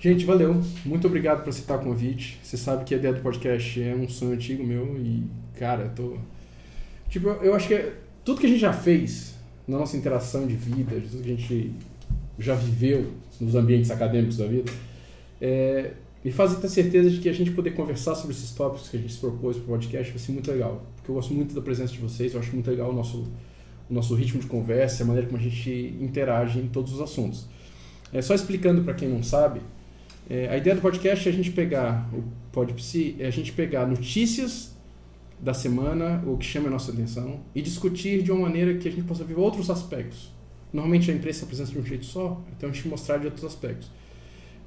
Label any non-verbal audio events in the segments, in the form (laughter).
Gente, valeu. Muito obrigado por aceitar o convite. Você sabe que a ideia do podcast é um sonho antigo meu e, cara, eu tô. Tipo, eu acho que é... tudo que a gente já fez na nossa interação de vida, tudo que a gente já viveu nos ambientes acadêmicos da vida, é... me faz ter certeza de que a gente poder conversar sobre esses tópicos que a gente se propôs para o podcast vai ser muito legal. Porque eu gosto muito da presença de vocês, eu acho muito legal o nosso, o nosso ritmo de conversa, a maneira como a gente interage em todos os assuntos. É, só explicando para quem não sabe, é, a ideia do podcast é a gente pegar o PodPsi, é a gente pegar notícias da semana, o que chama a nossa atenção, e discutir de uma maneira que a gente possa ver outros aspectos. Normalmente a imprensa apresenta de um jeito só, então a gente mostrar de outros aspectos.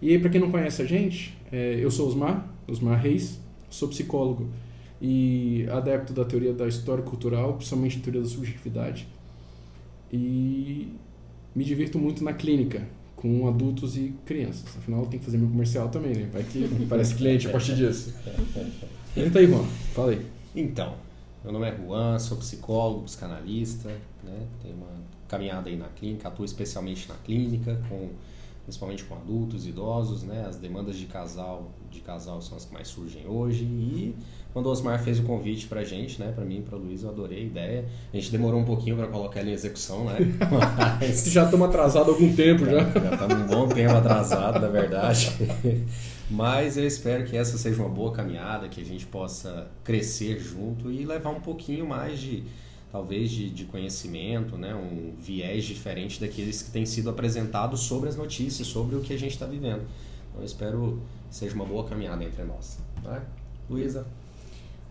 E para quem não conhece a gente, é, eu sou Osmar, Osmar Reis, sou psicólogo e adepto da teoria da história cultural, principalmente a teoria da subjetividade. E me divirto muito na clínica, com adultos e crianças. Afinal, tem que fazer meu comercial também, né? Vai que (laughs) parece cliente a partir disso. Entra aí, Juan. Fala aí. Então, meu nome é Juan, sou psicólogo, psicanalista, né? Tenho uma caminhada aí na clínica, atuo especialmente na clínica, com, principalmente com adultos, idosos, né? As demandas de casal, de casal são as que mais surgem hoje e quando o Osmar fez o convite pra gente, né, pra mim e pra Luiz, eu adorei a ideia. A gente demorou um pouquinho para colocar ela em execução, né? (laughs) Mas... já estamos atrasados há algum tempo já. Já estamos um bom tempo atrasado, na verdade. (laughs) Mas eu espero que essa seja uma boa caminhada, que a gente possa crescer junto e levar um pouquinho mais de, talvez, de, de conhecimento, né? um viés diferente daqueles que têm sido apresentados sobre as notícias, sobre o que a gente está vivendo. Então eu espero que seja uma boa caminhada entre nós. Tá? Luísa?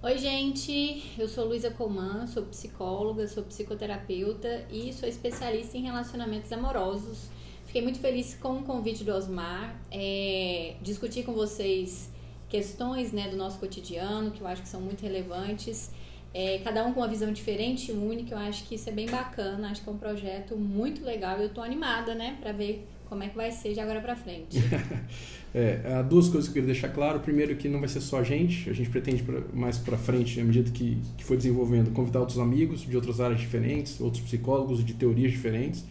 Oi, gente. Eu sou Luísa Coman, sou psicóloga, sou psicoterapeuta e sou especialista em relacionamentos amorosos. Fiquei muito feliz com o convite do Osmar, é, discutir com vocês questões né, do nosso cotidiano, que eu acho que são muito relevantes. É, cada um com uma visão diferente e única, eu acho que isso é bem bacana, acho que é um projeto muito legal eu tô animada, né, para ver como é que vai ser de agora para frente. (laughs) é, há duas coisas que eu queria deixar claro. Primeiro que não vai ser só a gente, a gente pretende pra, mais para frente, à medida que, que for desenvolvendo, convidar outros amigos de outras áreas diferentes, outros psicólogos de teorias diferentes,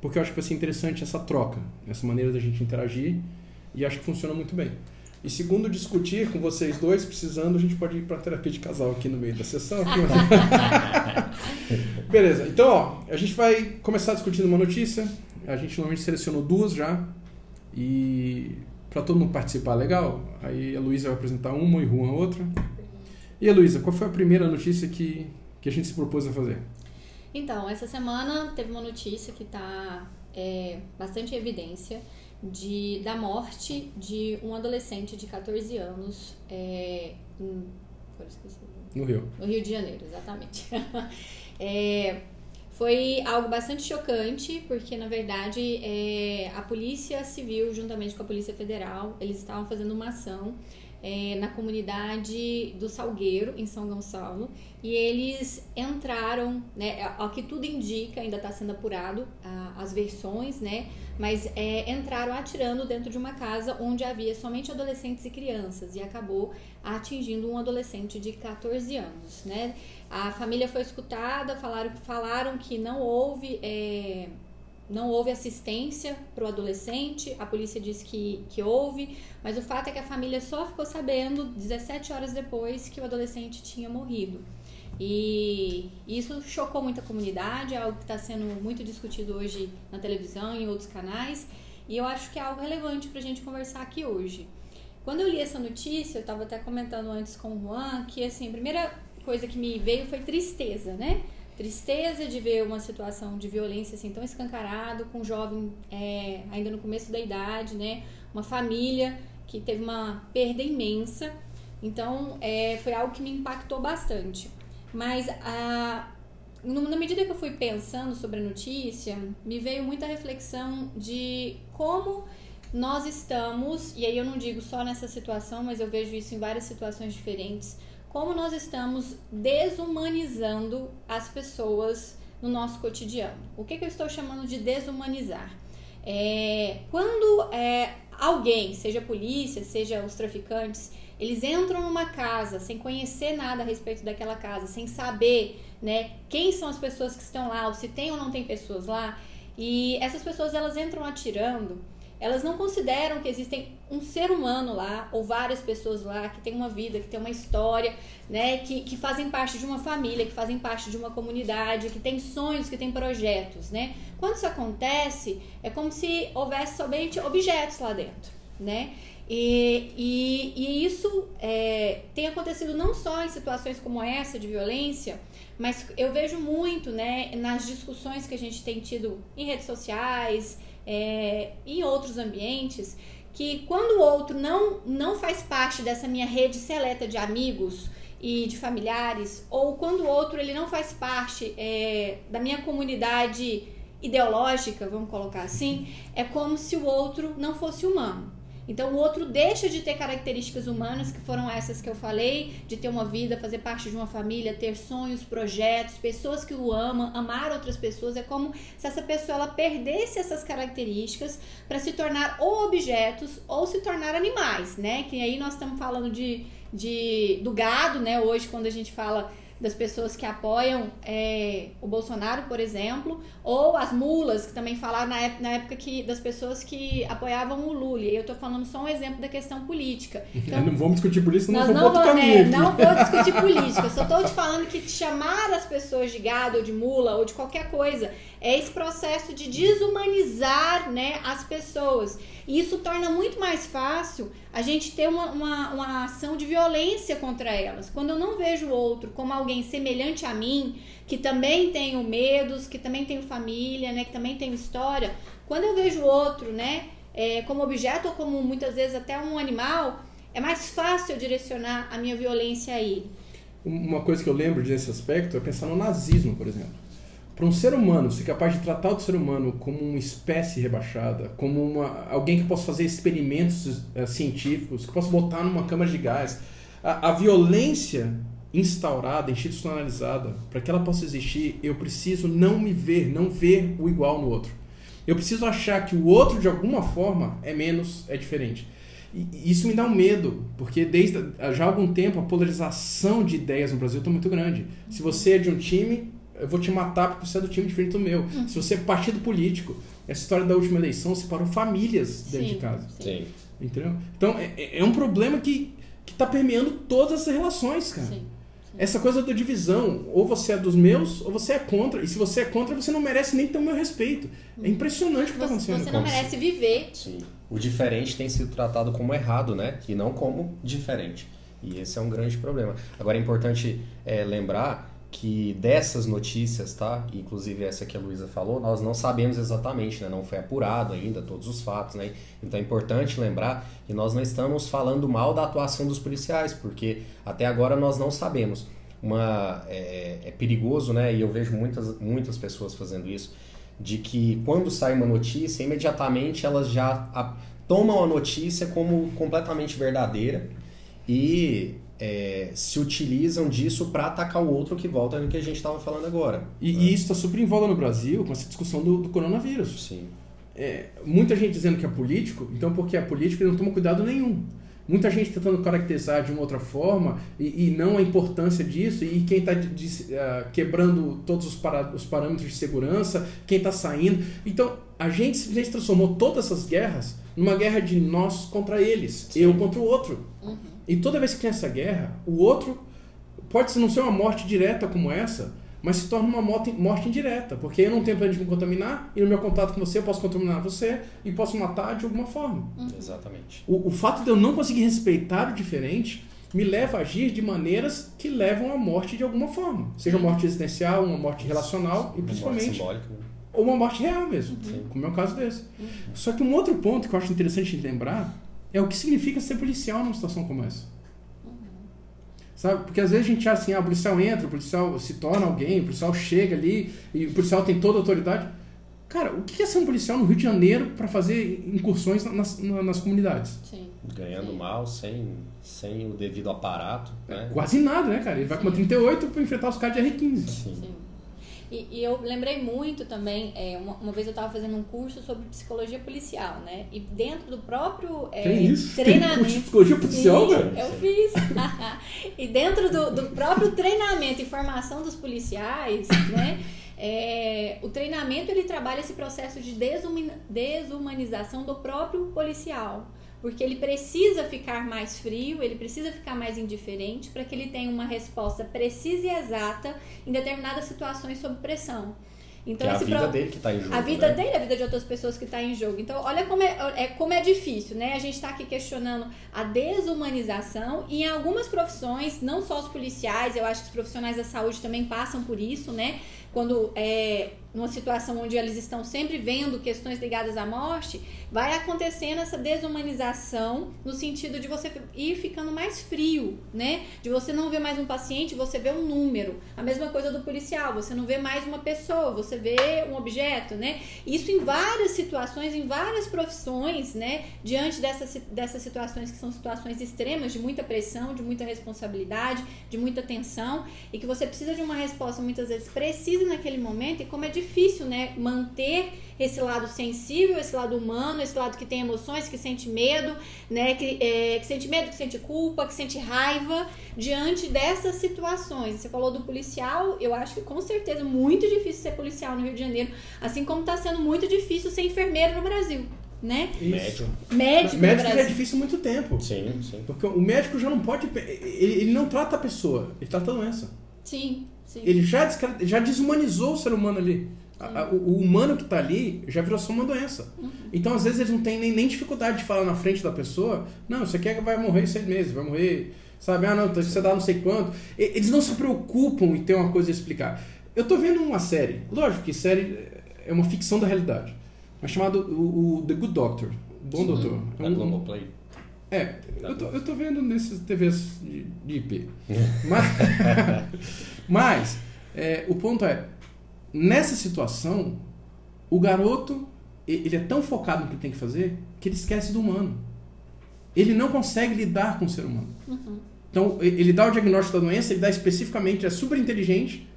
porque eu acho que vai ser interessante essa troca, essa maneira da gente interagir e acho que funciona muito bem. E segundo, discutir com vocês dois, precisando, a gente pode ir para terapia de casal aqui no meio da sessão. (laughs) Beleza, então ó, a gente vai começar discutindo uma notícia, a gente normalmente selecionou duas já. E para todo mundo participar legal, aí a Luísa vai apresentar uma e o Juan outra. E a Luísa, qual foi a primeira notícia que, que a gente se propôs a fazer? Então, essa semana teve uma notícia que está é, bastante em evidência de, da morte de um adolescente de 14 anos é, em, no Rio. No Rio de Janeiro, exatamente. (laughs) é, foi algo bastante chocante, porque na verdade é, a Polícia Civil, juntamente com a Polícia Federal, eles estavam fazendo uma ação é, na comunidade do Salgueiro, em São Gonçalo, e eles entraram, né, ao que tudo indica, ainda está sendo apurado as versões, né, mas é, entraram atirando dentro de uma casa onde havia somente adolescentes e crianças, e acabou atingindo um adolescente de 14 anos, né. A família foi escutada, falaram, falaram que não houve. É, não houve assistência para o adolescente, a polícia disse que, que houve, mas o fato é que a família só ficou sabendo 17 horas depois que o adolescente tinha morrido. E isso chocou muita comunidade, é algo que está sendo muito discutido hoje na televisão e em outros canais, e eu acho que é algo relevante para a gente conversar aqui hoje. Quando eu li essa notícia, eu estava até comentando antes com o Juan, que assim, a primeira coisa que me veio foi tristeza, né? Tristeza de ver uma situação de violência assim tão escancarado, com um jovem é, ainda no começo da idade, né? Uma família que teve uma perda imensa. Então, é, foi algo que me impactou bastante. Mas a, na medida que eu fui pensando sobre a notícia, me veio muita reflexão de como nós estamos, e aí eu não digo só nessa situação, mas eu vejo isso em várias situações diferentes, como nós estamos desumanizando as pessoas no nosso cotidiano. O que, que eu estou chamando de desumanizar? É, quando é, alguém, seja polícia, seja os traficantes, eles entram numa casa sem conhecer nada a respeito daquela casa, sem saber né, quem são as pessoas que estão lá, ou se tem ou não tem pessoas lá, e essas pessoas elas entram atirando elas não consideram que existem um ser humano lá, ou várias pessoas lá, que tem uma vida, que tem uma história, né, que, que fazem parte de uma família, que fazem parte de uma comunidade, que tem sonhos, que tem projetos, né? Quando isso acontece, é como se houvesse somente objetos lá dentro, né? E, e, e isso é, tem acontecido não só em situações como essa de violência, mas eu vejo muito né, nas discussões que a gente tem tido em redes sociais, é, em outros ambientes, que quando o outro não, não faz parte dessa minha rede seleta de amigos e de familiares, ou quando o outro ele não faz parte é, da minha comunidade ideológica, vamos colocar assim, é como se o outro não fosse humano. Então o outro deixa de ter características humanas, que foram essas que eu falei, de ter uma vida, fazer parte de uma família, ter sonhos, projetos, pessoas que o amam, amar outras pessoas. É como se essa pessoa ela perdesse essas características para se tornar ou objetos ou se tornar animais, né? Que aí nós estamos falando de, de do gado, né? Hoje quando a gente fala das pessoas que apoiam é, o Bolsonaro, por exemplo, ou as mulas, que também falaram na época, na época que, das pessoas que apoiavam o Lula. E eu estou falando só um exemplo da questão política. (laughs) Então, não vamos discutir política, nós não vamos é, Não vou discutir (laughs) política, só estou te falando que chamar as pessoas de gado ou de mula ou de qualquer coisa é esse processo de desumanizar né, as pessoas. E isso torna muito mais fácil a gente ter uma, uma, uma ação de violência contra elas. Quando eu não vejo o outro como alguém semelhante a mim, que também tenho medos, que também tenho família, né, que também tenho história, quando eu vejo outro né, é, como objeto ou como muitas vezes até um animal, é mais fácil eu direcionar a minha violência a ele. Uma coisa que eu lembro desse aspecto é pensar no nazismo, por exemplo para um ser humano ser capaz de tratar o ser humano como uma espécie rebaixada, como uma, alguém que possa fazer experimentos uh, científicos, que possa botar numa câmara de gás, a, a violência instaurada, institucionalizada, para que ela possa existir, eu preciso não me ver, não ver o igual no outro. Eu preciso achar que o outro, de alguma forma, é menos, é diferente. E isso me dá um medo, porque desde já há algum tempo a polarização de ideias no Brasil está muito grande. Se você é de um time, eu vou te matar porque você é do time diferente do meu. Uhum. Se você é partido político, essa história da última eleição separou famílias dentro sim, de casa. Sim. Entendeu? Então, é, é, é um problema que, que tá permeando todas as relações, cara. Sim. Essa coisa da divisão, ou você é dos meus, ou você é contra. E se você é contra, você não merece nem ter o meu respeito. É impressionante o que está acontecendo. Você não merece viver. Sim. O diferente tem sido tratado como errado, né? E não como diferente. E esse é um grande problema. Agora é importante é, lembrar que dessas notícias, tá? Inclusive essa que a Luísa falou, nós não sabemos exatamente, né? Não foi apurado ainda todos os fatos, né? Então é importante lembrar que nós não estamos falando mal da atuação dos policiais, porque até agora nós não sabemos. Uma, é, é perigoso, né? E eu vejo muitas, muitas pessoas fazendo isso, de que quando sai uma notícia, imediatamente elas já a, tomam a notícia como completamente verdadeira e é, se utilizam disso para atacar o outro que volta no que a gente estava falando agora. E, né? e isso está super em voga no Brasil com essa discussão do, do coronavírus. Sim. É, muita gente dizendo que é político, então porque é político ele não toma cuidado nenhum. Muita gente tentando caracterizar de uma outra forma e, e não a importância disso, e quem está uh, quebrando todos os, para, os parâmetros de segurança, quem está saindo. Então, a gente simplesmente transformou todas essas guerras numa guerra de nós contra eles, Sim. eu contra o outro. Uhum. E toda vez que tem essa guerra, o outro pode não ser uma morte direta como essa, mas se torna uma morte, indireta, porque eu não tenho plano de me contaminar, e no meu contato com você eu posso contaminar você e posso matar de alguma forma. Uhum. Exatamente. O, o fato de eu não conseguir respeitar o diferente me leva a agir de maneiras que levam à morte de alguma forma. Seja uma morte existencial, uma morte relacional e principalmente. Uma morte ou uma morte real mesmo, Sim. como é o caso desse. Uhum. Só que um outro ponto que eu acho interessante de lembrar é o que significa ser policial numa situação como essa. Sabe? Porque às vezes a gente acha assim, ah, o policial entra, o policial se torna alguém, o policial chega ali e o policial tem toda a autoridade. Cara, o que é ser um policial no Rio de Janeiro para fazer incursões nas, nas, nas comunidades? Sim. Ganhando mal, sem, sem o devido aparato. Né? Quase nada, né, cara? Ele vai com uma 38 para enfrentar os caras de R15. Sim. Sim. E, e, eu lembrei muito também, é, uma, uma, vez eu estava fazendo um curso sobre psicologia policial, né? E dentro do próprio é, Tem isso? treinamento. Tem curso de psicologia policial, velho? Eu fiz. (laughs) e dentro do, do próprio treinamento e formação dos policiais, né? É, o treinamento ele trabalha esse processo de desumanização do próprio policial. Porque ele precisa ficar mais frio, ele precisa ficar mais indiferente para que ele tenha uma resposta precisa e exata em determinadas situações sob pressão. Então, que é a vida pro... dele que está em jogo. A vida né? dele, a vida de outras pessoas que está em jogo. Então, olha como é, é, como é difícil, né? A gente está aqui questionando a desumanização e em algumas profissões, não só os policiais, eu acho que os profissionais da saúde também passam por isso, né? Quando é, numa situação onde eles estão sempre vendo questões ligadas à morte, vai acontecendo essa desumanização no sentido de você ir ficando mais frio, né? De você não ver mais um paciente, você vê um número. A mesma coisa do policial, você não vê mais uma pessoa, você vê um objeto, né? Isso em várias situações, em várias profissões, né? Diante dessas, dessas situações que são situações extremas, de muita pressão, de muita responsabilidade, de muita tensão, e que você precisa de uma resposta muitas vezes precisa naquele momento, e como é difícil difícil, né, manter esse lado sensível, esse lado humano, esse lado que tem emoções, que sente medo, né, que, é, que sente medo, que sente culpa, que sente raiva diante dessas situações. Você falou do policial, eu acho que com certeza é muito difícil ser policial no Rio de Janeiro, assim como está sendo muito difícil ser enfermeiro no Brasil. Né? Médico. Médico, médico já é difícil há muito tempo. Sim, sim. Porque o médico já não pode. Ele, ele não trata a pessoa, ele trata a doença. Sim, sim. Ele já, já desumanizou o ser humano ali. A, a, o humano que está ali já virou só uma doença. Uhum. Então, às vezes, eles não têm nem, nem dificuldade de falar na frente da pessoa: não, você quer que vai morrer em seis meses, vai morrer, sabe? Ah, não, você dá não sei quanto. Eles não se preocupam em ter uma coisa a explicar. Eu tô vendo uma série, lógico que série é uma ficção da realidade, mas chamado o, o The Good Doctor, Bom Sim, Doutor. É um, Play. É, eu tô, eu tô vendo nesses TVs de, de IP. (laughs) mas, (laughs) mas é, o ponto é, nessa situação, o garoto ele é tão focado no que tem que fazer que ele esquece do humano. Ele não consegue lidar com o ser humano. Uhum. Então, ele dá o diagnóstico da doença, ele dá especificamente, é super inteligente,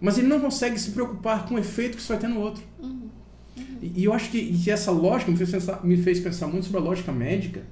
mas ele não consegue se preocupar com o efeito que isso vai ter no outro. Uhum. Uhum. E, eu acho que, que essa lógica me fez, pensar, me fez pensar muito sobre a lógica médica.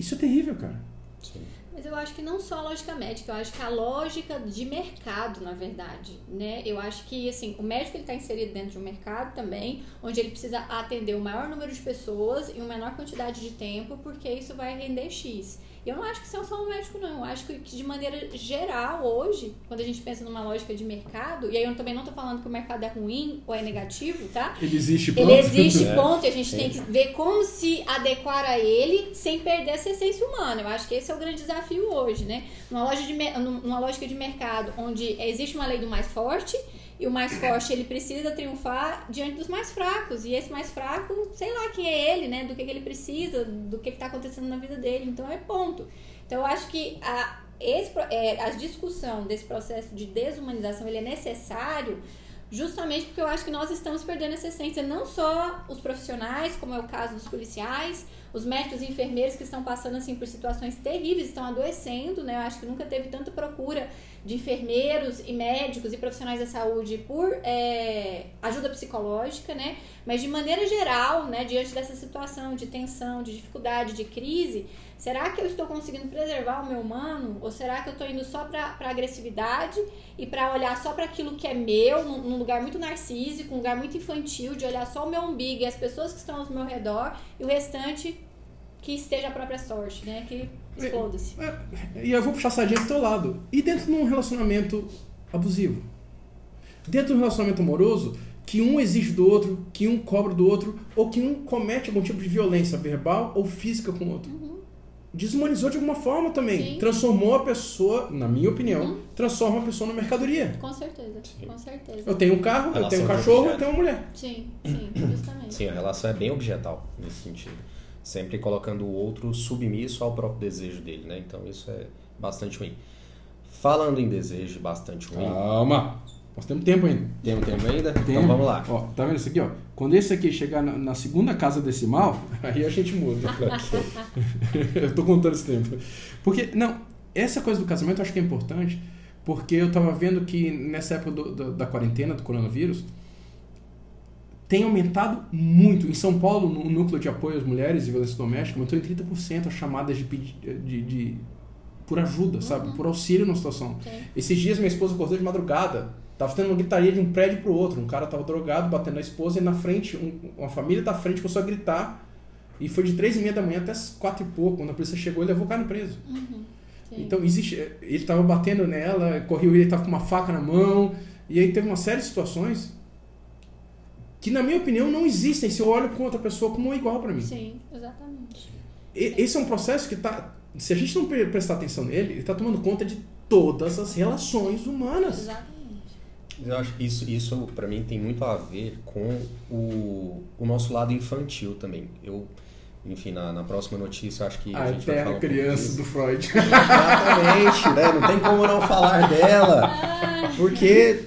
Isso é terrível, cara. Sim. Mas eu acho que não só a lógica médica, eu acho que a lógica de mercado, na verdade, né? Eu acho que, assim, o médico ele está inserido dentro de um mercado também, onde ele precisa atender o maior número de pessoas em uma menor quantidade de tempo, porque isso vai render X. Eu não acho que isso é só um médico, não. Eu acho que, de maneira geral, hoje, quando a gente pensa numa lógica de mercado, e aí eu também não tô falando que o mercado é ruim ou é negativo, tá? Ele existe, ponto. Ele existe, (laughs) é. ponto, e a gente é. tem que ver como se adequar a ele sem perder essa essência humana. Eu acho que esse é o grande desafio hoje, né? Numa, loja de, numa lógica de mercado onde existe uma lei do mais forte e o mais forte, ele precisa triunfar diante dos mais fracos. E esse mais fraco, sei lá quem é ele, né? Do que, que ele precisa, do que está acontecendo na vida dele. Então é ponto. Então eu acho que a, esse, é, a discussão desse processo de desumanização ele é necessário justamente porque eu acho que nós estamos perdendo essa essência, não só os profissionais, como é o caso dos policiais, os médicos e enfermeiros que estão passando assim por situações terríveis, estão adoecendo, né? Eu acho que nunca teve tanta procura de enfermeiros e médicos e profissionais da saúde por é, ajuda psicológica, né? Mas de maneira geral, né, diante dessa situação de tensão, de dificuldade, de crise, será que eu estou conseguindo preservar o meu humano? Ou será que eu estou indo só para agressividade e para olhar só para aquilo que é meu, num, num, lugar muito narcísico, um lugar muito infantil, de olhar só o meu umbigo e as pessoas que estão ao meu redor e o restante que esteja a própria sorte, né? Que exploda-se. É, é, e eu vou puxar a sardinha do teu lado. E dentro de um relacionamento abusivo? Dentro de um relacionamento amoroso, que um exige do outro, que um cobra do outro, ou que um comete algum tipo de violência verbal ou física com o outro. Uhum. Deshumanizou de alguma forma também. Sim. Transformou a pessoa, na minha opinião, uhum. transforma a pessoa numa mercadoria. Com certeza, sim. com certeza. Eu tenho um carro, eu tenho um cachorro, eu tenho uma mulher. Sim, sim, justamente. Sim, a relação é bem objetal nesse sentido sempre colocando o outro submisso ao próprio desejo dele, né? Então isso é bastante ruim. Falando em desejo bastante ruim. Calma! Nós temos tempo ainda. Temos tempo ainda? Tempo. Então vamos lá. Ó, tá vendo isso aqui, ó? Quando esse aqui chegar na, na segunda casa decimal, (laughs) aí a gente muda. (laughs) (laughs) eu tô contando esse tempo. Porque, não, essa coisa do casamento eu acho que é importante, porque eu tava vendo que nessa época do, do, da quarentena, do coronavírus, tem aumentado muito. Em São Paulo, no núcleo de apoio às mulheres e violência doméstica, aumentou em 30% as chamadas de, de, de, por ajuda, uhum. sabe? Por auxílio na situação. Sim. Esses dias minha esposa acordou de madrugada Tava tendo uma gritaria de um prédio pro outro. Um cara tava drogado, batendo na esposa, e na frente, um- uma família da frente começou a gritar. E foi de três e meia da manhã até as quatro e pouco. Quando a polícia chegou, ele levou o cara preso. Uhum. Então, existe. Ele tava batendo nela, correu ele tava com uma faca na mão. E aí teve uma série de situações que, na minha opinião, não existem se eu olho com outra pessoa como igual para mim. Sim, exatamente. E- Esse é um processo que tá. Se a gente não pre- prestar atenção nele, ele tá tomando conta de todas as relações humanas. Exatamente. Eu acho que isso, isso para mim tem muito a ver com o, o nosso lado infantil também. Eu, enfim, na, na próxima notícia acho que a, A gente vai falar um criança do Freud. Exatamente, né? Não tem como não falar dela. Porque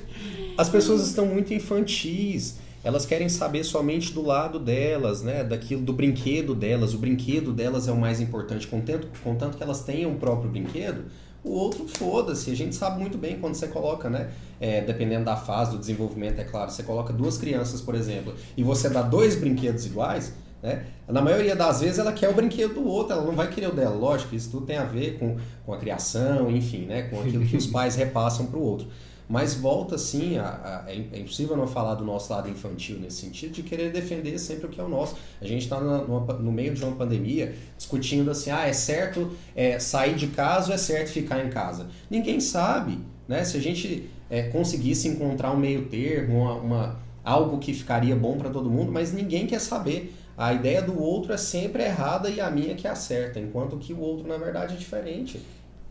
as pessoas estão muito infantis. Elas querem saber somente do lado delas, né? Daquilo, do brinquedo delas. O brinquedo delas é o mais importante. Contanto, contanto que elas tenham o próprio brinquedo, o outro foda-se. A gente sabe muito bem quando você coloca, né? É, dependendo da fase do desenvolvimento, é claro. Você coloca duas crianças, por exemplo, e você dá dois brinquedos iguais, né? Na maioria das vezes ela quer o brinquedo do outro, ela não vai querer o dela. Lógico, isso tudo tem a ver com, com a criação, enfim, né? Com aquilo que os (laughs) pais repassam para o outro. Mas volta assim, a, a- é é impossível não falar do nosso lado infantil nesse sentido, de querer defender sempre o que é o nosso. A gente está no meio de uma pandemia discutindo assim, ah, é certo é, sair de casa ou é certo ficar em casa? Ninguém sabe, né? Se a gente é, conseguisse encontrar um meio termo, uma, uma- algo que ficaria bom para todo mundo, mas ninguém quer saber. A ideia do outro é sempre errada e a minha que é a certa, enquanto que o outro, na verdade, é diferente.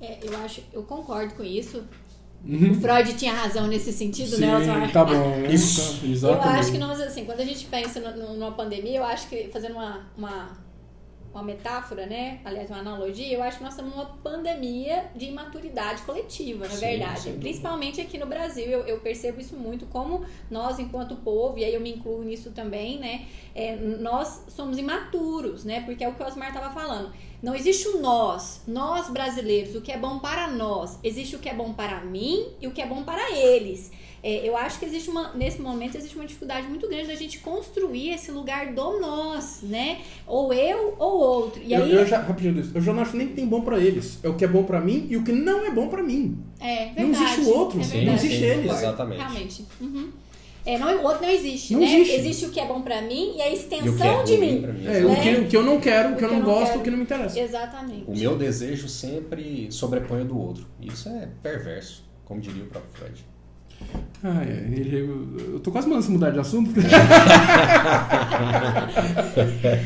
é, eu acho, eu concordo com isso. O Uhum. Freud tinha razão nesse sentido, Sim, né, Osmar? tá bom. né? Isso. Tá, Eu Exatamente. acho que nós, assim, quando a gente pensa numa pandemia, eu acho que, fazendo uma, uma, uma metáfora, né? Aliás, uma analogia, eu acho que nós estamos numa pandemia de imaturidade coletiva, na Sim, verdade. Principalmente aqui no Brasil, eu, eu percebo isso muito, como nós, enquanto povo, e aí eu me incluo nisso também, né? é, nós somos imaturos, né? Porque é o que o Osmar estava falando. Não existe o nós, nós brasileiros, o que é bom para nós. Existe o que é bom para mim e o que é bom para eles. É, eu acho que existe uma, nesse momento, existe uma dificuldade muito grande da gente construir esse lugar do nós, né? Ou eu ou outro. E eu, aí, eu já, rapidinho, eu já não acho nem que tem bom pra eles. É o que é bom pra mim e o que não é bom pra mim. é não verdade. existe o outro, é não existe eles. Exatamente. Realmente. Uhum. É, não, o outro não existe, Não né? existe. o que é bom pra mim e a E o que é extensão de mim. mim. É, Né? o, que, o que eu não quero, o que eu não gosto, quero. o que não me interessa. Exatamente. O meu desejo sempre sobrepõe o do outro. Isso é perverso, como diria o próprio Freud. Ah, é, ele- eu, eu tô quase mandando mudar de assunto. (laughs)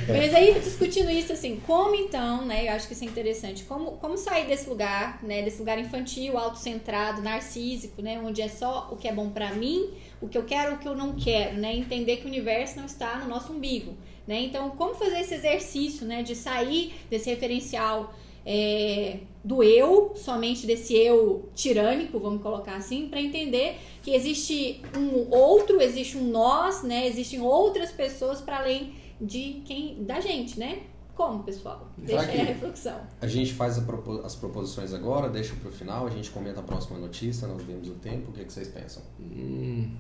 Mas aí, discutindo isso, assim, como então, né, eu acho que isso é interessante, como, como sair desse lugar, né, desse lugar infantil, autocentrado, narcísico, né, onde é só o que é bom pra mim, o que eu quero, o que eu não quero, né, entender que o universo não está no nosso umbigo, né, então como fazer esse exercício, né, de sair desse referencial é, do eu, somente desse eu tirânico, vamos colocar assim, para entender que existe um outro, existe um nós, né? Existem outras pessoas para além de quem da gente, né? Como, pessoal? Deixa aí a reflexão. A gente faz a propo- as proposições agora, deixa pro final, a gente comenta a próxima notícia, nós vemos o tempo, o que, que vocês pensam? Hum,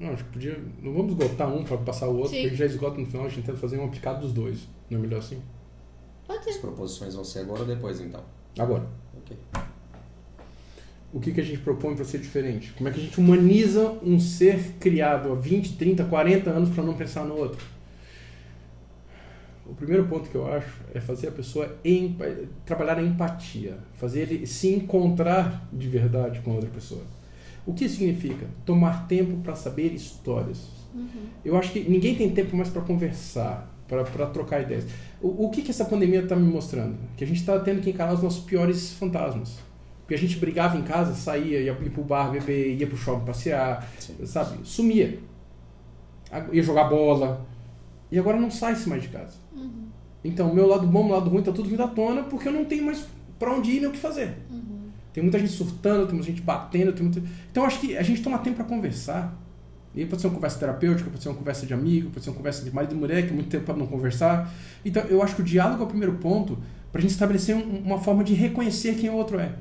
não, acho que podia. Não vamos esgotar um pra passar o outro, Sim. porque já esgota no final, a gente tenta fazer um aplicado dos dois. Não é melhor assim? Pode As ser. proposições vão ser agora ou depois, então? Agora. Ok. O que, que a gente propõe para ser diferente? Como é que a gente humaniza um ser criado há 20, 30, 40 anos para não pensar no outro? O primeiro ponto que eu acho é fazer a pessoa empa- trabalhar a empatia, fazer ele se encontrar de verdade com a outra pessoa. O que significa? Tomar tempo para saber histórias. Eu acho que ninguém tem tempo mais para conversar, para trocar ideias. O, o que, que essa pandemia está me mostrando? Que a gente está tendo que encarar os nossos piores fantasmas. Porque a gente brigava em casa, saía, ia, ia pro bar beber, ia pro shopping passear, Sim. sabe? Sumia. Ia jogar bola. E agora não sai-se mais de casa. Então, o meu lado bom, meu lado ruim, tá tudo vindo à tona porque eu não tenho mais pra onde ir nem o que fazer. Tem muita gente surtando, tem muita gente batendo, tem muita... Então, acho que a gente toma tempo pra conversar. E pode ser uma conversa terapêutica, pode ser uma conversa de amigo, pode ser uma conversa de marido e mulher, que é muito tempo para não conversar. Então, eu acho que o diálogo é o primeiro ponto para a gente estabelecer um- uma forma de reconhecer quem o outro é.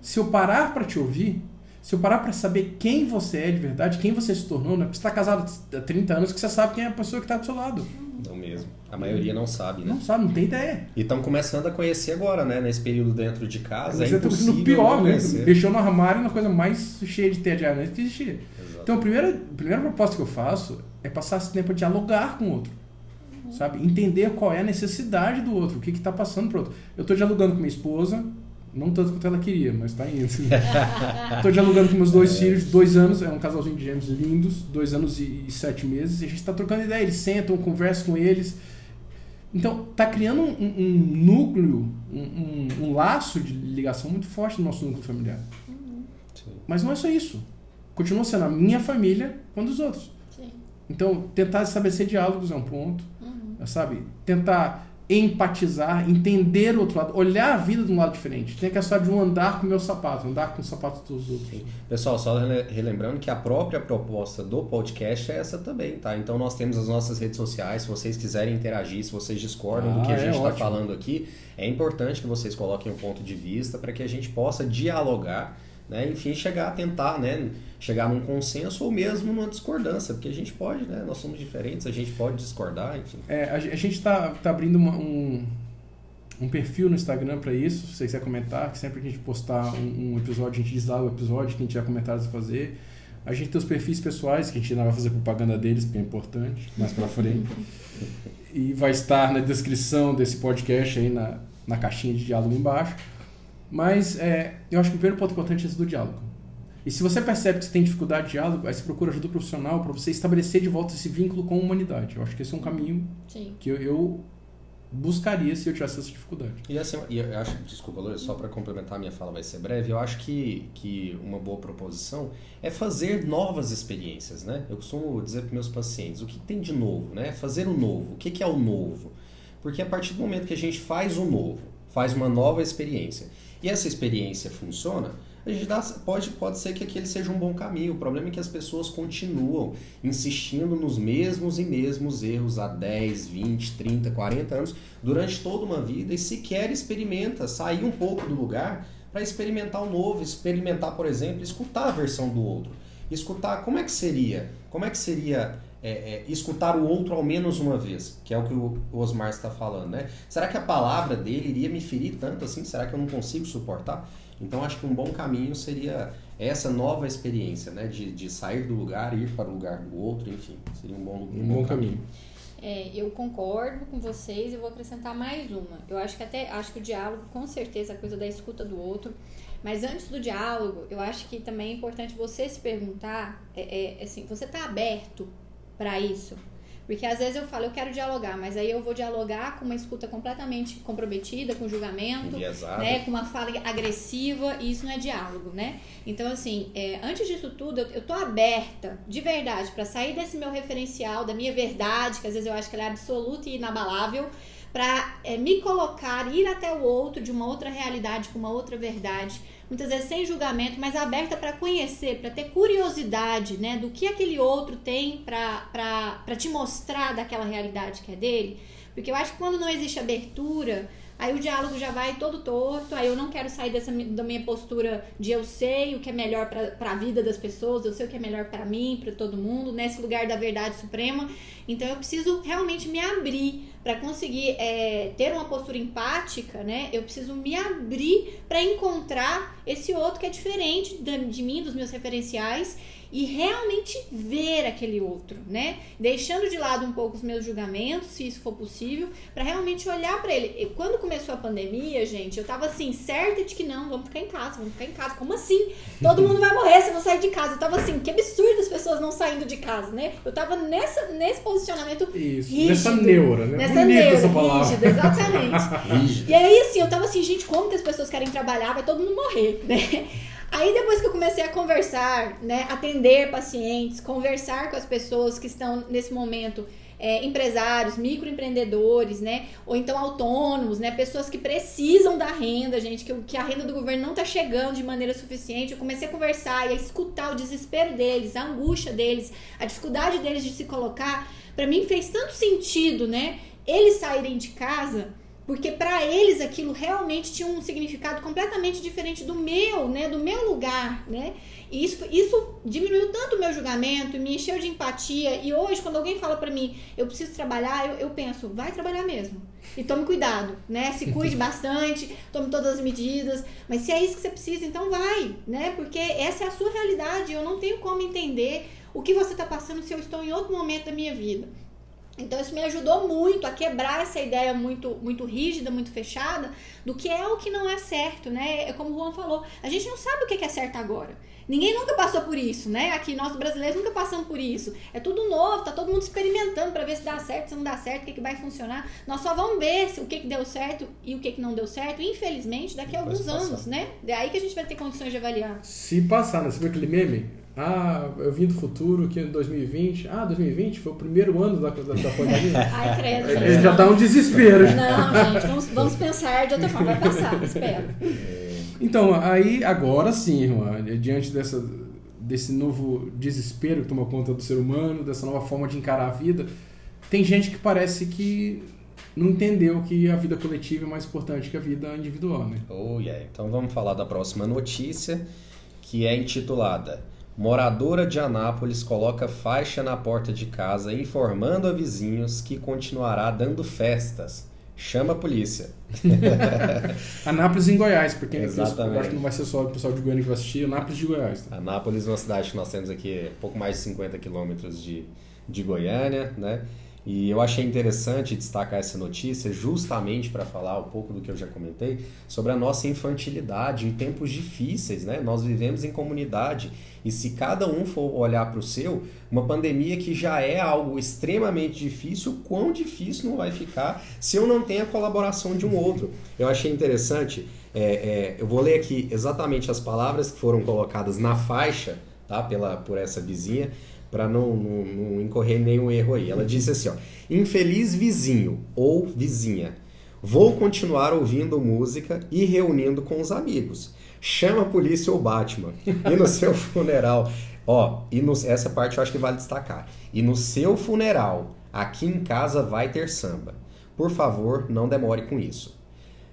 Se eu parar para te ouvir, se eu parar para saber quem você é de verdade, quem você se tornou, não é porque você está casado há 30 anos que você sabe quem é a pessoa que está do seu lado. Não mesmo. A maioria não sabe, né? Não sabe, não tem ideia. E estão começando a conhecer agora, né? Nesse período dentro de casa. Você é tá impossível no pior, né? Mexeu no armário na coisa mais cheia de teia de aranha que existia. Exato. Então, a primeira, a primeira proposta que eu faço é passar esse tempo a dialogar com o outro. Sabe? Entender qual é a necessidade do outro, o que está passando pro outro. Eu estou dialogando com minha esposa, não tanto quanto ela queria, mas está indo. Estou dialogando com meus dois filhos, dois anos, é um casalzinho de gêmeos lindos, dois anos e, e sete meses, e a gente está trocando ideia. Eles sentam, eu converso com eles. Então, tá criando um, um- núcleo, um, um- um laço de ligação muito forte no nosso núcleo familiar. Sim. Mas não é só isso. Continua sendo a minha família com a dos outros. Sim. Então, tentar estabelecer diálogos é um ponto, Uhum. sabe? Tentar empatizar, entender o outro lado, olhar a vida de um lado diferente. Tem aquela história de um andar com o meu sapato, andar com os sapatos dos outros. Pessoal, só rele- relembrando que a própria proposta do podcast é essa também, tá? Então nós temos as nossas redes sociais, se vocês quiserem interagir, se vocês discordam do Ah, que a é gente está ótimo. falando aqui, é importante que vocês coloquem um ponto de vista para que a gente possa dialogar, né? Enfim, chegar a tentar, né? Chegar num consenso ou mesmo numa discordância, porque a gente pode, né? Nós somos diferentes, a gente pode discordar, enfim. É, a, ge- a gente está tá abrindo uma- um, um perfil no Instagram para isso, se você quiser comentar, que sempre que a gente postar um, um episódio, a gente diz lá o episódio, quem tiver comentários a fazer. A gente tem os perfis pessoais, que a gente ainda vai fazer propaganda deles, porque é importante, mais pra frente. e vai estar na descrição desse podcast aí, na, na caixinha de diálogo embaixo. Mas é, eu acho que o primeiro ponto importante é esse do diálogo. E se você percebe que você tem dificuldade de diálogo, aí você procura ajuda profissional para você estabelecer de volta esse vínculo com a humanidade. Eu acho que esse é um caminho Sim. que eu, eu buscaria se eu tivesse essa dificuldade. E assim, e eu acho, desculpa, Lourdes, só para complementar a minha fala vai ser breve, eu acho que, que uma boa proposição é fazer novas experiências, né? Eu costumo dizer para meus pacientes, o que tem de novo, né? Fazer o novo. O que que é o novo? Porque a partir do momento que a gente faz o novo, faz uma nova experiência, e essa experiência funciona, a gente dá, pode, pode ser que aquele seja um bom caminho. O problema é que as pessoas continuam insistindo nos mesmos e mesmos erros há 10, 20, 30, 40 anos, durante toda uma vida, e sequer experimenta sair um pouco do lugar para experimentar o novo, experimentar, por exemplo, escutar a versão do outro. Escutar como é que seria, como é que seria é, é, escutar o outro ao menos uma vez, que é o que o Osmar está falando, né? Será que a palavra dele iria me ferir tanto assim? Será que eu não consigo suportar? Então acho que um bom caminho seria essa nova experiência, né? De, de sair do lugar, ir para o lugar do outro, enfim, seria um bom, Um bom caminho. É, eu concordo com vocês e vou acrescentar mais uma. Eu acho que até acho que o diálogo, com certeza, é a coisa da escuta do outro. Mas antes do diálogo, eu acho que também é importante você se perguntar, é, é, assim, você está aberto para isso? Porque às vezes eu falo, eu quero dialogar, mas aí eu vou dialogar com uma escuta completamente comprometida, com julgamento, né, com uma fala agressiva e isso não é diálogo, né? Então, assim, é, antes disso tudo, eu, eu tô aberta, de verdade, para sair desse meu referencial, da minha verdade, que às vezes eu acho que ela é absoluta e inabalável, para me colocar, ir até o outro de uma outra realidade, com uma outra verdade, muitas vezes sem julgamento, mas aberta para conhecer, para ter curiosidade, né, do que aquele outro tem para te mostrar daquela realidade que é dele. Porque eu acho que quando não existe abertura, aí o diálogo já vai todo torto, aí eu não quero sair dessa da minha postura de eu sei o que é melhor para a vida das pessoas, eu sei o que é melhor para mim, para todo mundo, nesse lugar da verdade suprema. Então eu preciso realmente me abrir para conseguir é, ter uma postura empática, né? Eu preciso me abrir para encontrar esse outro que é diferente de mim, dos meus referenciais e realmente ver aquele outro, né? Deixando de lado um pouco os meus julgamentos, se isso for possível, para realmente olhar para ele. E quando começou a pandemia, gente, eu tava assim, certa de que não, vamos ficar em casa, vamos ficar em casa. Como assim? Todo mundo vai morrer se eu não sair de casa. Eu tava assim, que absurdo as pessoas não saindo de casa, né? Eu tava nessa, nesse posicionamento Isso. Rígido. Nessa neura, né? Nessa Bonita neura, essa palavra. rígido, exatamente. (laughs) Rígido. E aí, assim, eu tava assim, gente, como que as pessoas querem trabalhar? Vai todo mundo morrer, né? Aí depois que eu comecei a conversar, né, atender pacientes, conversar com as pessoas que estão nesse momento, é, empresários, microempreendedores, né, ou então autônomos, né, pessoas que precisam da renda, gente, que, que a renda do governo não tá chegando de maneira suficiente. Eu comecei a conversar e a escutar o desespero deles, a angústia deles, a dificuldade deles de se colocar. Pra mim fez tanto sentido, né, eles saírem de casa porque para eles aquilo realmente tinha um significado completamente diferente do meu, né, do meu lugar, né? E isso, isso diminuiu tanto o meu julgamento, me encheu de empatia. E hoje, quando alguém fala para mim, eu preciso trabalhar, eu, eu penso, vai trabalhar mesmo. E tome cuidado, né? Se cuide (laughs) bastante, tome todas as medidas. Mas se é isso que você precisa, então vai, né? Porque essa é a sua realidade. Eu não tenho como entender o que você está passando se eu estou em outro momento da minha vida. Então isso me ajudou muito a quebrar essa ideia muito muito rígida, muito fechada do que é o que não é certo, né? É como o Juan falou, a gente não sabe o que é certo agora. Ninguém nunca passou por isso, né? Aqui nós brasileiros nunca passamos por isso. É tudo novo, tá todo mundo experimentando para ver se dá certo, se não dá certo, o que, que vai funcionar. Nós só vamos ver se o que, que deu certo e o que, que não deu certo, infelizmente, daqui a alguns anos, né? Daí que a gente vai ter condições de avaliar. Se passar, né? Você viu aquele meme? Ah, eu vim do futuro que em 2020. Ah, 2020 foi o primeiro ano da, da, da pandemia. (laughs) Ai, credo. Ele já dá um desespero. Não, gente, vamos, vamos pensar de outra forma. Vai passar, espero. Então, aí, agora sim, Juan, diante dessa, desse novo desespero que toma conta do ser humano, dessa nova forma de encarar a vida, tem gente que parece que não entendeu que a vida coletiva é mais importante que a vida individual, né? Oh, yeah. Então vamos falar da próxima notícia, que é intitulada Moradora de Anápolis coloca faixa na porta de casa informando a vizinhos que continuará dando festas. Chama a polícia. (laughs) Anápolis em Goiás, porque Exatamente. eu acho que não vai ser só o pessoal de Goiânia que vai assistir, Anápolis de Goiás. Tá? Anápolis é uma cidade que nós temos aqui pouco mais de 50 quilômetros de, de Goiânia, né? E eu achei interessante destacar essa notícia justamente para falar um pouco do que eu já comentei sobre a nossa infantilidade em tempos difíceis, né? Nós vivemos em comunidade e se cada um for olhar para o seu, uma pandemia que já é algo extremamente difícil, quão difícil não vai ficar se eu não tenho a colaboração de um outro? Eu achei interessante, é, é, eu vou ler aqui exatamente as palavras que foram colocadas na faixa, tá? Pela, por essa vizinha para não, não, não, incorrer nenhum erro aí. Ela disse assim: ó, infeliz vizinho ou vizinha, vou continuar ouvindo música e reunindo com os amigos. Chama a polícia ou Batman. (laughs) E no seu funeral, ó, e no, essa parte eu acho que vale destacar. E no seu funeral, aqui em casa vai ter samba. Por favor, não demore com isso.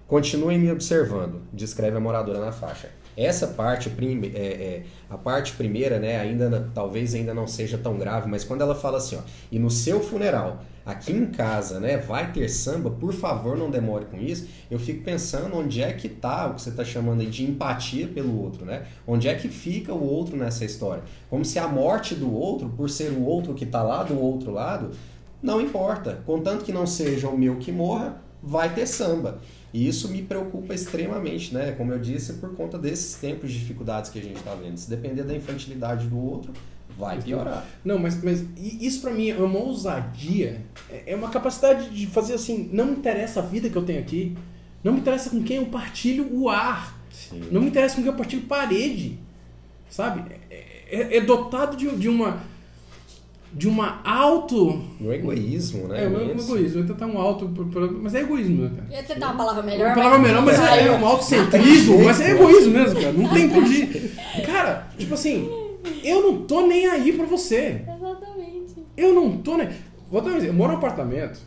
Continuem me observando, descreve a moradora na faixa. Essa parte, prime, é, é, a parte primeira, né, ainda talvez ainda não seja tão grave, mas quando ela fala assim, ó, e no seu funeral, aqui em casa, né, vai ter samba, por favor, não demore com isso. Eu fico pensando onde é que tá o que você está chamando de empatia pelo outro, né? Onde é que fica o outro nessa história? Como se a morte do outro, por ser o outro que está lá do outro lado, não importa. Contanto que não seja o meu que morra, vai ter samba. E isso me preocupa extremamente, né? Como eu disse, por conta desses tempos de dificuldades que a gente está vendo. Se depender da infantilidade do outro, vai piorar. Não, mas, mas isso para mim é uma ousadia, é uma capacidade de fazer assim, não me interessa a vida que eu tenho aqui, não me interessa com quem eu partilho o ar, Sim. não me interessa com quem eu partilho parede, sabe? É, é, é dotado de, de uma de uma auto. No egoísmo, né? É, um egoísmo. Eu tentar um auto. Mas é egoísmo, né, cara? Eu ia tentar uma palavra melhor. Uma palavra melhor, mas é, é um autocentrismo, mas é egoísmo mesmo, cara. Não tem por de. Cara, tipo assim, eu não tô nem aí pra você. Exatamente. Eu não tô nem. Vou dar um exemplo. Eu moro num apartamento.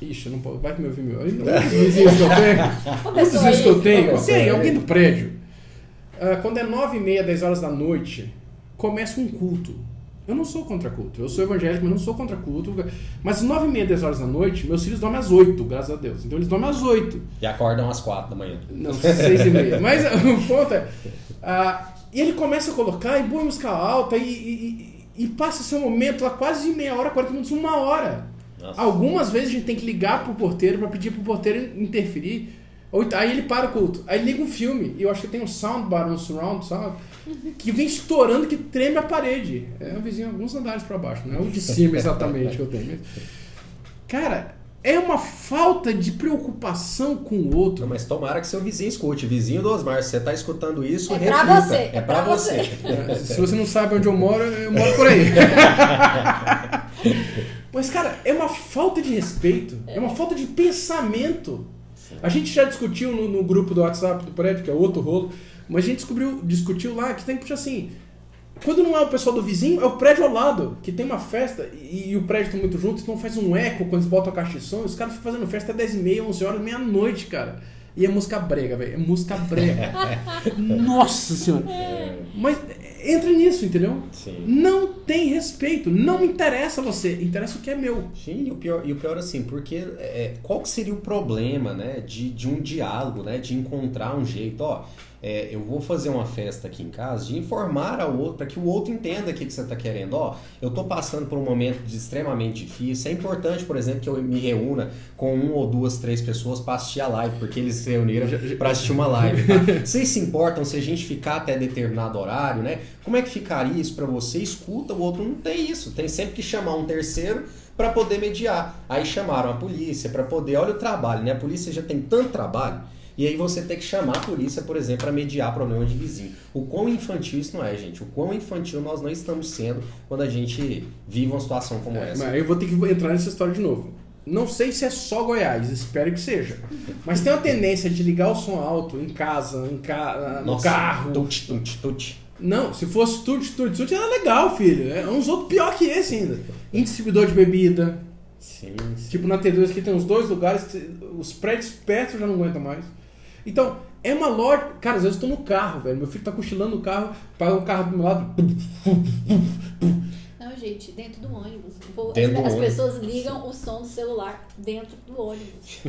Ixi, não pode. Vai que me ouvir meu. Muitos vizinhos que eu tenho. Muitos vizinhos que eu tenho. Tem, alguém do prédio. Uh, quando é 9 e meia, 10 horas da noite, começa um culto. Eu não sou contra culto. Eu sou evangélico, mas não sou contra culto. Mas nove e meia, dez horas da noite, meus filhos dormem às oito, graças a Deus. Então eles dormem às oito. E acordam às quatro da manhã. Não, seis e meia. Mas (laughs) o ponto é... Uh, e ele começa a colocar e põe música alta e, e, e, passa seu momento lá quase meia hora, 40 minutos, uma hora. Nossa. Algumas vezes a gente tem que ligar pro porteiro para pedir pro porteiro interferir. Aí ele para o culto. Aí liga um filme. E eu acho que tem um soundbar, um surround sound que vem estourando, que treme a parede. É um vizinho alguns andares para baixo, não é o de cima exatamente que eu tenho. Cara, é uma falta de preocupação com o outro. Não, mas tomara que seu vizinho escute. Vizinho do Osmar, se você está escutando isso, é para você. É, é para você. É, se você não sabe onde eu moro, eu moro por aí. (laughs) mas, cara, é uma falta de respeito. É uma falta de pensamento. A gente já discutiu no, no grupo do WhatsApp do prédio, que é outro rolo mas a gente descobriu, discutiu lá que tem que, assim, Quando não é o pessoal do vizinho, é o prédio ao lado, que tem uma festa e, e o prédio tá muito junto, então faz um eco quando eles botam a caixa de som. Os caras ficam fazendo festa até 10h30, 11 horas, meia-noite, cara. E é música brega, velho. É música brega. (laughs) Nossa senhora. Mas entra nisso, entendeu? Sim. Não tem respeito. Não me interessa você. Interessa o que é meu. Sim, e o pior, e o pior assim, porque é, qual que seria o problema, né, de, de um diálogo, né, de encontrar um jeito, ó, é, eu vou fazer uma festa aqui em casa, de informar ao outro, para que o outro entenda o que, que você está querendo, ó, eu tô passando por um momento de extremamente difícil, é importante, por exemplo, que eu me reúna com um ou duas, três pessoas para assistir a live, porque eles se reuniram para assistir uma live, tá? Vocês se importam se a gente ficar até determinado horário, né? Como é que ficaria isso para você? Escuta, o outro não tem isso, tem sempre que chamar um terceiro para poder mediar. Aí chamaram a polícia para poder, olha o trabalho, né? A polícia já tem tanto trabalho. E aí você tem que chamar a polícia, por exemplo, para mediar problema de vizinho. O quão infantil isso não é, gente. O quão infantil nós não estamos sendo quando a gente vive uma situação como É, essa. mas eu vou ter que entrar nessa história de novo. Não sei se é só Goiás, espero que seja. Mas tem uma tendência de ligar o som alto em casa, em ca... no Nossa, carro. Tut, tut, tut. Não, se fosse tudo, tudo, tudo, era legal, filho. É uns outros pior que esse ainda. Em distribuidor de bebida. Sim, sim. Tipo, na T2 aqui tem uns dois lugares que os prédios perto já não aguentam mais. Então, é uma loja. Cara, às vezes eu tô no carro, velho. Meu filho tá cochilando no carro, paga um carro do meu lado. Não, gente, dentro do ônibus. Dentro as do as ônibus. pessoas ligam o som do celular dentro do ônibus.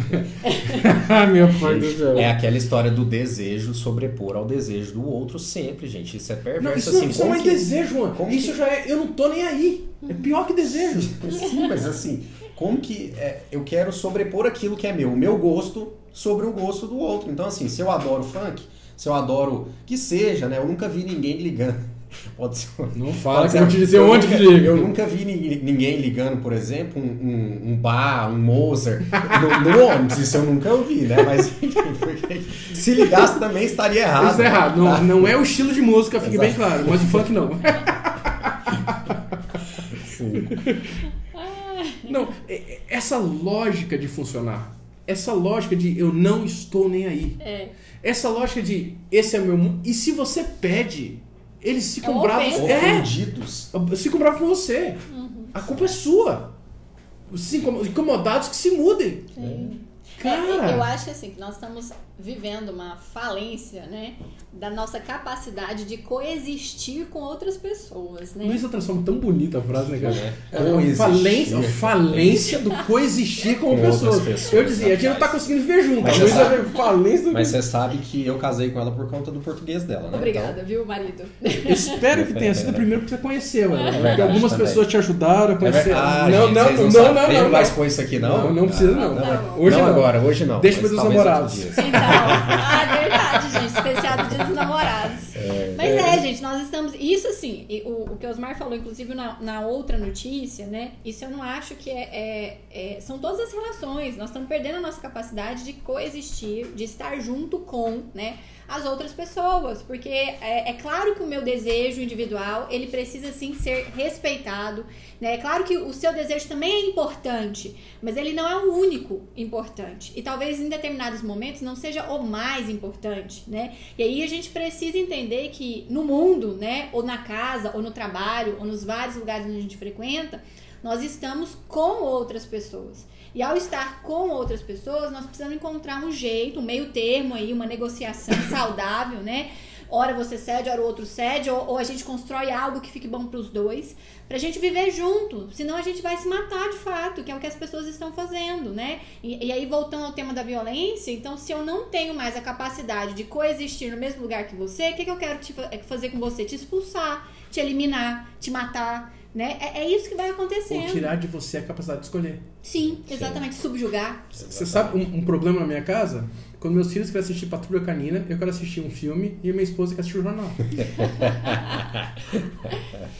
ah, (laughs) meu pai do céu. É aquela história do desejo sobrepor ao desejo do outro sempre, gente. Isso é perverso Não, isso, assim. não, isso não como é que- desejo, mano. como Isso que- já é. Eu não tô nem aí. É pior que desejo. Sim, mas assim, como que é, eu quero sobrepor aquilo que é meu, o meu gosto sobre o gosto do outro. Então, assim, se eu adoro funk, se eu adoro que seja, né? Eu nunca vi ninguém ligando. (laughs) Pode ser. Não pode fala que ser- eu vou te dizer eu onde que (laughs) nunca- liga. Eu nunca vi ni- ninguém ligando, por exemplo, um, um, um bar, um Mozart, no, no ônibus. Isso eu nunca ouvi, né? Mas (laughs) se ligasse também estaria errado. Isso é errado. Não, tá? não é o estilo de música, fique bem claro. Mas o funk não. Sim. Não, essa lógica de funcionar, essa lógica de eu não estou nem aí, É. essa lógica de esse é meu mundo, e se você pede, eles ficam É bravos. É, Ofendidos. ficam bravos com você. Uhum. A culpa é sua. Os incom- incomodados que se mudem. Sim. Cara. É, eu acho que assim, que nós estamos vivendo uma falência, né? Da nossa capacidade de coexistir com outras pessoas, né? Luísa transforma tão bonita a frase, né, cara? É. É falência, falência do coexistir com, Com pessoas. outras pessoas, Eu dizia, a gente não tá conseguindo viver junto. Mas você Luísa sabe- é falência do Mas você sabe que eu casei com ela por conta do português dela, né? Obrigada, viu, marido? Espero que tenha sido o primeiro que você conheceu, ela. É Porque verdade, algumas também. pessoas te ajudaram a Então, conhecer. é. Ah, não, gente, não, não, não, A gente não, não vai não. isso aqui, não? Não, não precisa, não. Tá. Hoje não não. Agora, hoje não. Deixa dos talvez namorados. Então, ah, verdade, gente. Especial do Dia dos Namorados. Mas é, gente, nós estamos. Isso assim, o, o que o Osmar falou, inclusive na, na outra notícia, né? Isso eu não acho que é, é- é- São todas as relações. Nós estamos perdendo a nossa capacidade de coexistir, de estar junto com, né? As outras pessoas, porque é, é claro que o meu desejo individual ele precisa sim ser respeitado, né? É claro que o seu desejo também é importante, mas ele não é o único importante. E talvez em determinados momentos não seja o mais importante, né? E aí a gente precisa entender que no mundo, né, ou na casa, ou no trabalho, ou nos vários lugares onde a gente frequenta, nós estamos com outras pessoas. E ao estar com outras pessoas, nós precisamos encontrar um jeito, um meio termo aí, uma negociação (laughs) saudável, né? Ora você cede, ora o outro cede, ou, ou a gente constrói algo que fique bom para os dois, pra gente viver junto. Senão a gente vai se matar de fato, que é o que as pessoas estão fazendo, né? E, e aí, voltando ao tema da violência, então, se eu não tenho mais a capacidade de coexistir no mesmo lugar que você, o que, que eu quero te é fazer com você? Te expulsar, te eliminar, te matar, né? É, é isso que vai Ou acontecendo. tirar de você a capacidade de escolher. Sim, exatamente. Subjugar. Você sabe um, um problema na minha casa? Quando meus filhos querem assistir Patrulha Canina, eu quero assistir um filme e a minha esposa quer assistir o jornal. (laughs)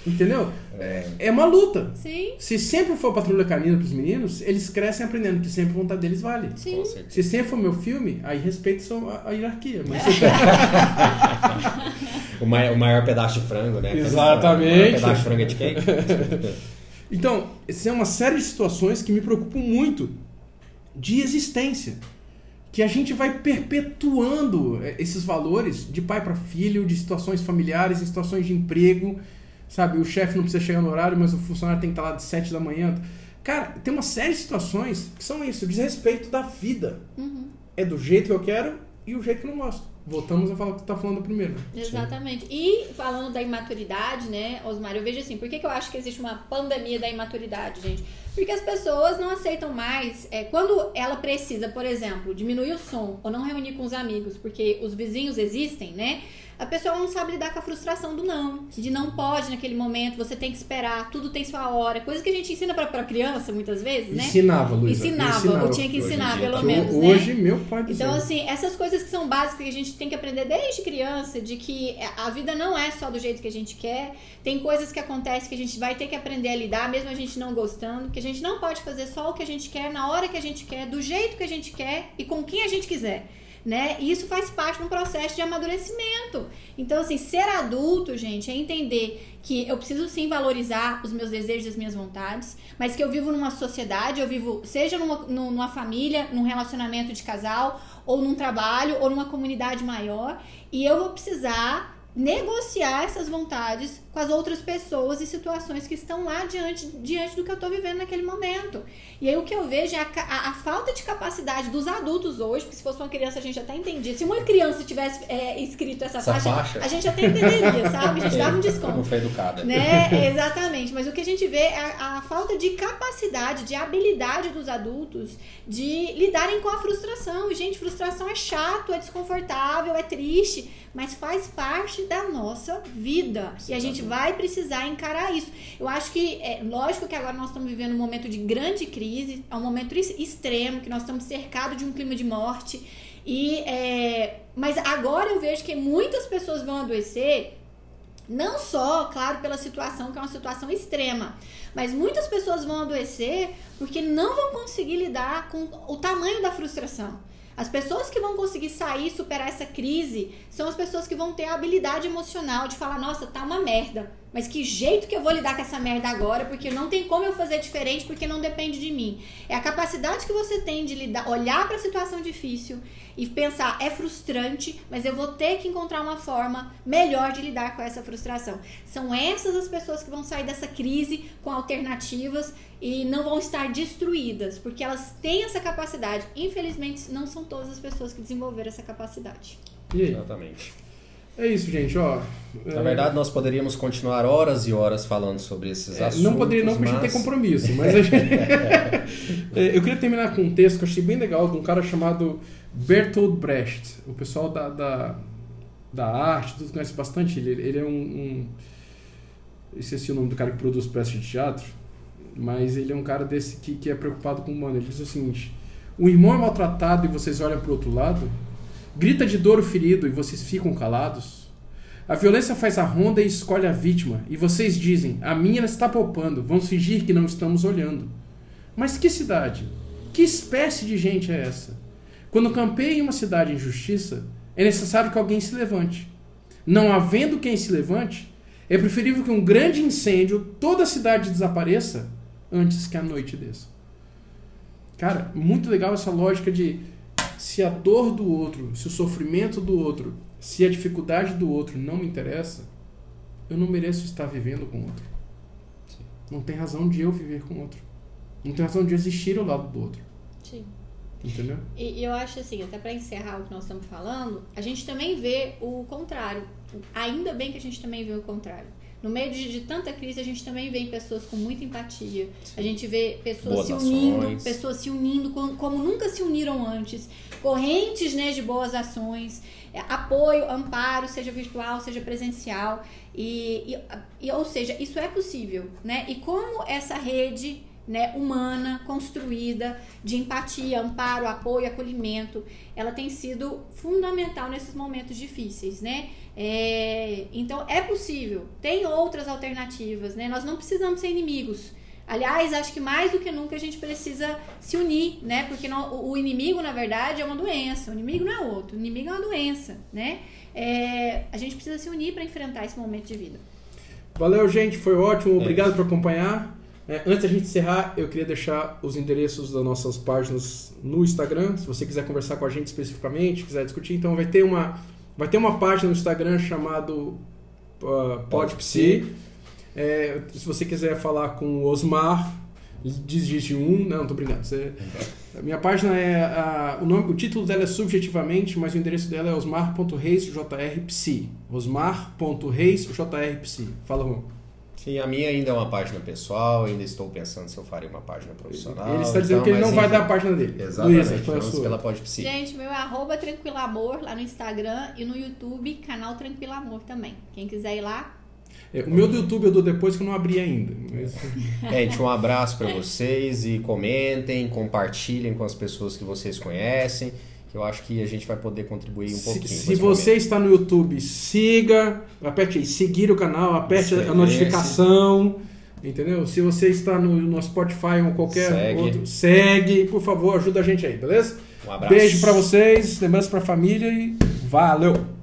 Entendeu? É, é uma luta. Sim, Se sempre for Patrulha Canina pros meninos, eles crescem aprendendo que sempre a vontade deles vale. sim. Se sempre for meu filme, aí respeito só a, a hierarquia. Mas (laughs) O maior, o maior pedaço de frango, né? Exatamente. O maior pedaço de frango é de quem? (laughs) Então, essa é uma série de situações que me preocupam muito de existência. Que a gente vai perpetuando eh, esses valores de pai para filho, de situações familiares, em situações de emprego. sabe? O chefe não precisa chegar no horário, mas o funcionário tem que estar lá de 7 da manhã. Cara, tem uma série de situações que são isso, desrespeito da vida. Uhum. É do jeito que eu quero e o jeito que eu não gosto. Voltamos a falar o que tu tá falando primeiro. Exatamente. E falando da imaturidade, né, Osmar, eu vejo assim, por que, que eu acho que existe uma pandemia da imaturidade, gente? Porque as pessoas não aceitam mais. É, quando ela precisa, por exemplo, diminuir o som ou não reunir com os amigos, porque os vizinhos existem, né? A pessoa não sabe lidar com a frustração do não, de não pode naquele momento, você tem que esperar, tudo tem sua hora, coisa que a gente ensina pra, pra criança muitas vezes, né? Ensinava, Luísa. Ensinava, ensinava. ou tinha que ensinar, pelo menos, Hoje, né? meu pai do Então, assim, essas coisas que são básicas que a gente tem que aprender desde criança, de que a vida não é só do jeito que a gente quer, tem coisas que acontecem que a gente vai ter que aprender a lidar, mesmo a gente não gostando, que a gente não pode fazer só o que a gente quer, na hora que a gente quer, do jeito que a gente quer e com quem a gente quiser. Né? E isso faz parte de um processo de amadurecimento. Então, assim, ser adulto, gente, é entender que eu preciso sim valorizar os meus desejos e as minhas vontades, mas que eu vivo numa sociedade, eu vivo, seja numa, numa família, num relacionamento de casal, ou num trabalho, ou numa comunidade maior, e eu vou precisar negociar essas vontades com as outras pessoas e situações que estão lá diante, diante do que eu estou vivendo naquele momento. E aí o que eu vejo é a, a, a, falta de capacidade dos adultos hoje, porque se fosse uma criança a gente até entendia. Se uma criança tivesse é, escrito essa, Essa faixa, faixa? a gente até entenderia, (laughs) sabe? A gente dava um desconto. Não foi educada. Né? (laughs) Exatamente. Mas o que a gente vê é a, a, falta de capacidade, de habilidade dos adultos de lidarem com a frustração. E, gente, frustração é chato, é desconfortável, é triste, mas faz parte da nossa vida. E a gente vai precisar encarar isso. Eu acho que, é lógico que agora nós estamos vivendo um momento de grande crise, é um momento extremo, que nós estamos cercados de um clima de morte. E, é, mas agora eu vejo que muitas pessoas vão adoecer não só, claro, pela situação, que é uma situação extrema, mas muitas pessoas vão adoecer porque não vão conseguir lidar com o tamanho da frustração. As pessoas que vão conseguir sair, superar essa crise, são as pessoas que vão ter a habilidade emocional de falar: nossa, tá uma merda, mas que jeito que eu vou lidar com essa merda agora, porque não tem como eu fazer diferente, porque não depende de mim. É a capacidade que você tem de lidar, olhar para a situação difícil e pensar: é frustrante, mas eu vou ter que encontrar uma forma melhor de lidar com essa frustração. São essas as pessoas que vão sair dessa crise com alternativas e não vão estar destruídas, porque elas têm essa capacidade. Infelizmente, não são todas as pessoas que desenvolveram essa capacidade. E aí? Exatamente. É isso, gente, ó. Na verdade, nós poderíamos continuar horas e horas falando sobre esses É, assuntos. não poderia não, porque a gente tem compromisso, mas a gente... (laughs) É, eu queria terminar com um texto que eu achei bem legal de um cara chamado Bertolt Brecht. O pessoal da, da, da arte, tudo conhece bastante ele. Ele é um, um... Esqueci o nome do cara que produz peças de teatro, mas ele é um cara desse que, que é preocupado com o humano. Ele diz o seguinte: o irmão é maltratado e vocês olham para o outro lado, grita de dor o ferido e vocês ficam calados. A violência faz a ronda e escolhe a vítima, e vocês dizem: a minha está poupando, vamos fingir que não estamos olhando. Mas que cidade? Que espécie de gente é essa? Quando campeia em uma cidade em justiça, é necessário que alguém se levante. Não havendo quem se levante, é preferível que um grande incêndio, toda a cidade desapareça, antes que a noite desça. Cara, muito legal essa lógica de se a dor do outro, se o sofrimento do outro, se a dificuldade do outro não me interessa, eu não mereço estar vivendo com outro. Não tem razão de eu viver com outro. Não tem razão de eu existir ao lado do outro. Sim. Entendeu? E, e eu acho assim, até para encerrar o que nós estamos falando, a gente também vê o contrário. Ainda bem que a gente também vê o contrário. No meio de, de tanta crise, a gente também vê pessoas com muita empatia. A gente vê pessoas Boas se unindo, ações. pessoas se unindo como, como nunca se uniram antes. Correntes né, de boas ações, é, apoio, amparo, seja virtual, seja presencial. E, e, e, ou seja, isso é possível. Né? E como essa rede né, humana, construída, de empatia, amparo, apoio, acolhimento, ela tem sido fundamental nesses momentos difíceis, né? É, então é possível, tem outras alternativas, né? Nós não precisamos ser inimigos. Aliás, acho que mais do que nunca a gente precisa se unir, né? Porque no, o inimigo, na verdade, é uma doença. O inimigo não é outro. O inimigo é uma doença, né? É, a gente precisa se unir para enfrentar esse momento de vida. Valeu, gente. Foi ótimo. Obrigado por acompanhar. É, antes da gente encerrar, eu queria deixar os endereços das nossas páginas no Instagram. Se você quiser conversar com a gente especificamente, quiser discutir, então vai ter uma, vai ter uma página no Instagram chamado uh, PodPsi. É, se você quiser falar com o Osmar, digite um. Não, tô brincando. Você, a minha página é. A, o, nome, o título dela é subjetivamente, mas o endereço dela é osmar.reisjrpsi. Osmar.reisjrpsi. Fala, Juan. Sim, a minha ainda é uma página pessoal, ainda estou pensando se eu faria uma página profissional. Ele está dizendo então, que ele não vai enfim. dar a página dele. Exatamente, Luísa, qual é a sua? pela Podpsi. Gente, meu é arroba Tranquilo Amor lá no Instagram e no YouTube, canal Tranquilo Amor também. Quem quiser ir lá, É, o meu do YouTube eu dou depois que eu não abri ainda. Mas- (laughs) Gente, um abraço para vocês e comentem, compartilhem com as pessoas que vocês conhecem, eu acho que a gente vai poder contribuir um Se, pouquinho. se esse você momento. está no YouTube, siga, aperte aí, seguir o canal, aperte a notificação, entendeu? Se você está no, no Spotify ou qualquer Segue. outro, segue, por favor, ajuda a gente aí, beleza? Um abraço. Beijo pra vocês, lembrança pra família e valeu!